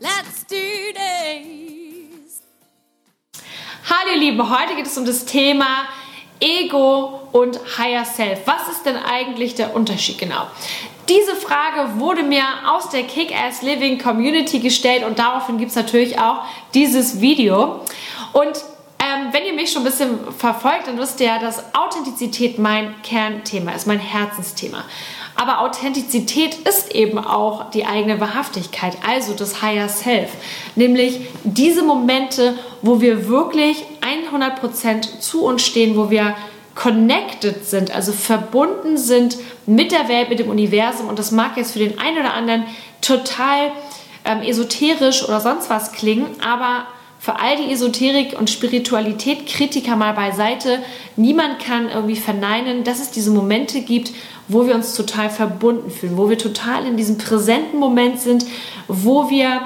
let's do this! Hallo ihr Lieben, heute geht es um das Thema Ego und Higher Self. Was ist denn eigentlich der Unterschied genau? Diese Frage wurde mir aus der Kick-Ass Living Community gestellt und daraufhin gibt es natürlich auch dieses Video. Und ähm, wenn ihr mich schon ein bisschen verfolgt, dann wisst ihr ja, dass Authentizität mein Kernthema ist, mein Herzensthema. Aber Authentizität ist eben auch die eigene Wahrhaftigkeit, also das Higher Self. Nämlich diese Momente, wo wir wirklich 100% zu uns stehen, wo wir connected sind, also verbunden sind mit der Welt, mit dem Universum. Und das mag jetzt für den einen oder anderen total ähm, esoterisch oder sonst was klingen, aber für all die Esoterik und Spiritualität Kritiker mal beiseite, niemand kann irgendwie verneinen, dass es diese Momente gibt, wo wir uns total verbunden fühlen, wo wir total in diesem präsenten Moment sind, wo wir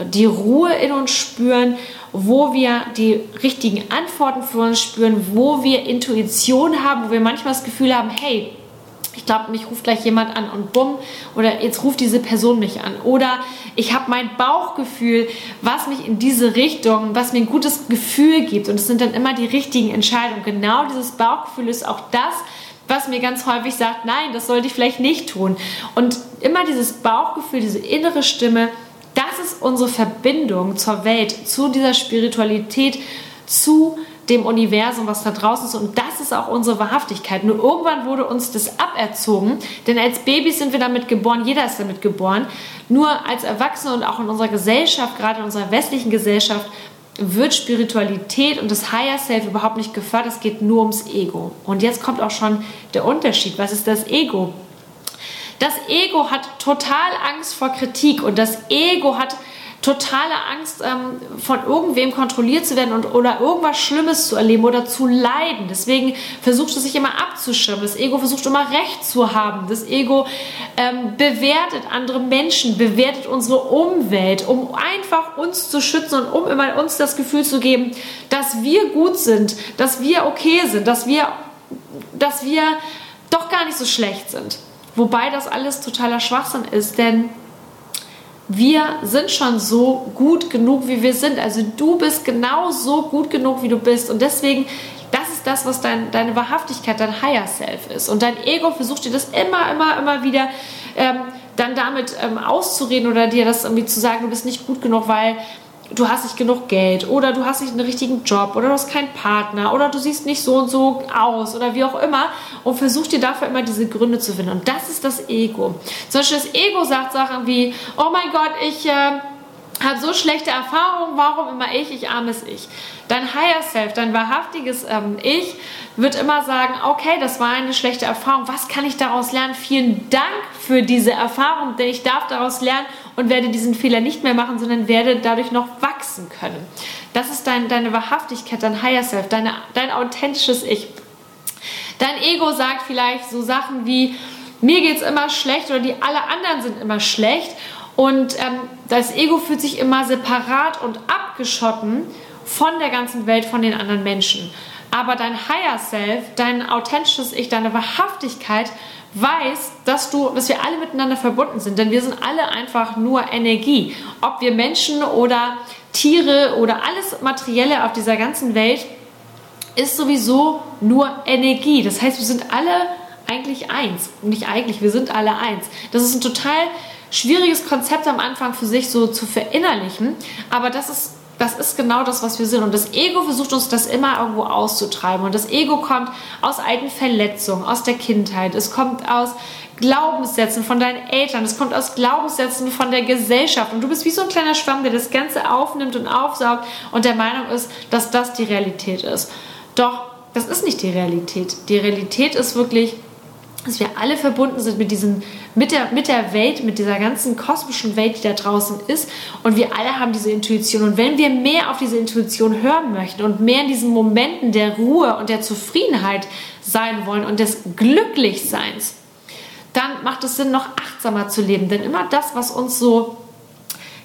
die Ruhe in uns spüren, wo wir die richtigen Antworten für uns spüren, wo wir Intuition haben, wo wir manchmal das Gefühl haben, hey, ich glaube, mich ruft gleich jemand an und bumm, oder jetzt ruft diese Person mich an. Oder ich habe mein Bauchgefühl, was mich in diese Richtung, was mir ein gutes Gefühl gibt. Und es sind dann immer die richtigen Entscheidungen. Genau dieses Bauchgefühl ist auch das, was mir ganz häufig sagt, nein, das sollte ich vielleicht nicht tun. Und immer dieses Bauchgefühl, diese innere Stimme, das ist unsere Verbindung zur Welt, zu dieser Spiritualität, zu dem Universum, was da draußen ist. Und das ist auch unsere Wahrhaftigkeit. Nur irgendwann wurde uns das aberzogen, denn als Babys sind wir damit geboren, jeder ist damit geboren. Nur als Erwachsene und auch in unserer Gesellschaft, gerade in unserer westlichen Gesellschaft, wird Spiritualität und das Higher Self überhaupt nicht gefördert. Es geht nur ums Ego. Und jetzt kommt auch schon der Unterschied. Was ist das Ego? Das Ego hat total Angst vor Kritik und das Ego hat totale Angst, ähm, von irgendwem kontrolliert zu werden und, oder irgendwas Schlimmes zu erleben oder zu leiden. Deswegen versucht es sich immer abzuschirmen. Das Ego versucht immer Recht zu haben. Das Ego ähm, bewertet andere Menschen, bewertet unsere Umwelt, um einfach uns zu schützen und um immer uns das Gefühl zu geben, dass wir gut sind, dass wir okay sind, dass wir, dass wir doch gar nicht so schlecht sind. Wobei das alles totaler Schwachsinn ist, denn wir sind schon so gut genug, wie wir sind. Also du bist genau so gut genug, wie du bist. Und deswegen, das ist das, was dein, deine Wahrhaftigkeit, dein Higher Self ist. Und dein Ego versucht dir das immer, immer, immer wieder ähm, dann damit ähm, auszureden oder dir das irgendwie zu sagen, du bist nicht gut genug, weil du hast nicht genug Geld oder du hast nicht einen richtigen Job oder du hast keinen Partner oder du siehst nicht so und so aus oder wie auch immer und versuch dir dafür immer diese Gründe zu finden. Und das ist das Ego. Zum Beispiel das Ego sagt Sachen wie, oh mein Gott, ich... Äh, habe so schlechte Erfahrungen, warum immer ich, ich armes Ich. Dein Higher Self, dein wahrhaftiges ähm, Ich wird immer sagen, okay, das war eine schlechte Erfahrung, was kann ich daraus lernen? Vielen Dank für diese Erfahrung, denn ich darf daraus lernen und werde diesen Fehler nicht mehr machen, sondern werde dadurch noch wachsen können. Das ist dein, deine Wahrhaftigkeit, dein Higher Self, deine, dein authentisches Ich. Dein Ego sagt vielleicht so Sachen wie, mir geht es immer schlecht oder die alle anderen sind immer schlecht und ähm, das Ego fühlt sich immer separat und abgeschotten von der ganzen Welt, von den anderen Menschen. Aber dein Higher Self, dein authentisches Ich, deine Wahrhaftigkeit weiß, dass du, dass wir alle miteinander verbunden sind, denn wir sind alle einfach nur Energie. Ob wir Menschen oder Tiere oder alles Materielle auf dieser ganzen Welt ist sowieso nur Energie. Das heißt, wir sind alle eigentlich eins. Nicht eigentlich, wir sind alle eins. Das ist ein total schwieriges Konzept am Anfang für sich so zu verinnerlichen, aber das ist das ist genau das, was wir sind. Und das Ego versucht uns das immer irgendwo auszutreiben. Und das Ego kommt aus alten Verletzungen, aus der Kindheit. Es kommt aus Glaubenssätzen von deinen Eltern. Es kommt aus Glaubenssätzen von der Gesellschaft. Und du bist wie so ein kleiner Schwamm, der das Ganze aufnimmt und aufsaugt und der Meinung ist, dass das die Realität ist. Doch das ist nicht die Realität. Die Realität ist wirklich, dass wir alle verbunden sind mit, diesen, mit, der, mit der Welt, mit dieser ganzen kosmischen Welt, die da draußen ist. Und wir alle haben diese Intuition. Und wenn wir mehr auf diese Intuition hören möchten und mehr in diesen Momenten der Ruhe und der Zufriedenheit sein wollen und des Glücklichseins, dann macht es Sinn, noch achtsamer zu leben. Denn immer das, was uns so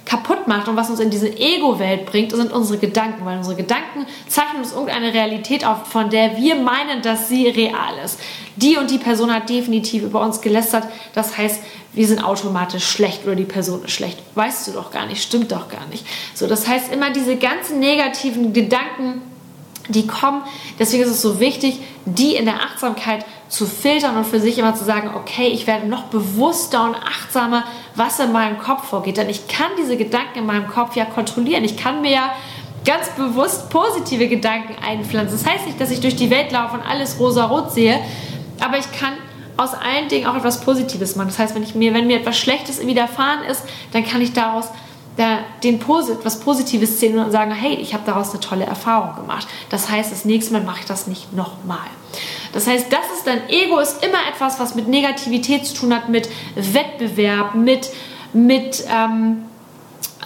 kaputt macht und was uns in diese Ego-Welt bringt, sind unsere Gedanken, weil unsere Gedanken zeichnen uns irgendeine Realität auf, von der wir meinen, dass sie real ist. Die und die Person hat definitiv über uns gelästert, das heißt, wir sind automatisch schlecht oder die Person ist schlecht. Weißt du doch gar nicht, stimmt doch gar nicht. So, das heißt, immer diese ganzen negativen Gedanken, die kommen. Deswegen ist es so wichtig, die in der Achtsamkeit zu filtern und für sich immer zu sagen, okay, ich werde noch bewusster und achtsamer, was in meinem Kopf vorgeht. Denn ich kann diese Gedanken in meinem Kopf ja kontrollieren. Ich kann mir ja ganz bewusst positive Gedanken einpflanzen. Das heißt nicht, dass ich durch die Welt laufe und alles rosa-rot sehe, aber ich kann aus allen Dingen auch etwas Positives machen. Das heißt, wenn, ich mir, wenn mir etwas Schlechtes widerfahren ist, dann kann ich daraus da den was Positives sehen und sagen, hey, ich habe daraus eine tolle Erfahrung gemacht. Das heißt, das nächste Mal mache ich das nicht nochmal. Das heißt, das ist dein Ego ist immer etwas, was mit Negativität zu tun hat, mit Wettbewerb, mit, mit ähm,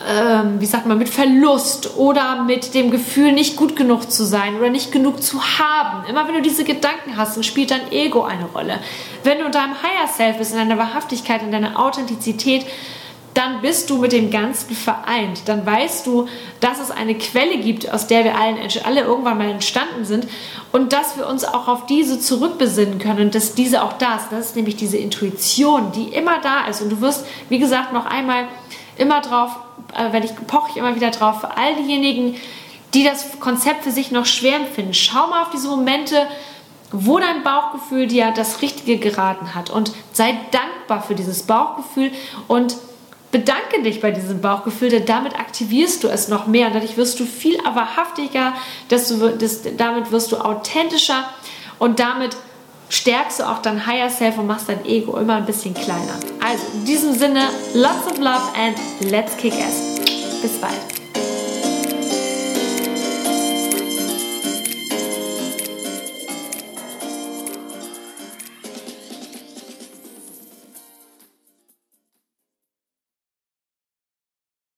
ähm, wie sagt man, mit Verlust oder mit dem Gefühl, nicht gut genug zu sein oder nicht genug zu haben. Immer wenn du diese Gedanken hast, dann spielt dein Ego eine Rolle. Wenn du in deinem Higher Self bist, in deiner Wahrhaftigkeit, in deiner Authentizität, dann bist du mit dem Ganzen vereint. Dann weißt du, dass es eine Quelle gibt, aus der wir allen, alle irgendwann mal entstanden sind und dass wir uns auch auf diese zurückbesinnen können und dass diese auch da ist. Das ist nämlich diese Intuition, die immer da ist. Und du wirst, wie gesagt, noch einmal immer drauf, äh, wenn ich poche ich immer wieder drauf, für all diejenigen, die das Konzept für sich noch schwer empfinden. Schau mal auf diese Momente, wo dein Bauchgefühl dir das Richtige geraten hat und sei dankbar für dieses Bauchgefühl und bedanke dich bei diesem Bauchgefühl, denn damit aktivierst du es noch mehr dadurch wirst du viel wahrhaftiger, dass du, das, damit wirst du authentischer und damit stärkst du auch dein Higher Self und machst dein Ego immer ein bisschen kleiner. Also in diesem Sinne, lots of love and let's kick ass. Bis bald.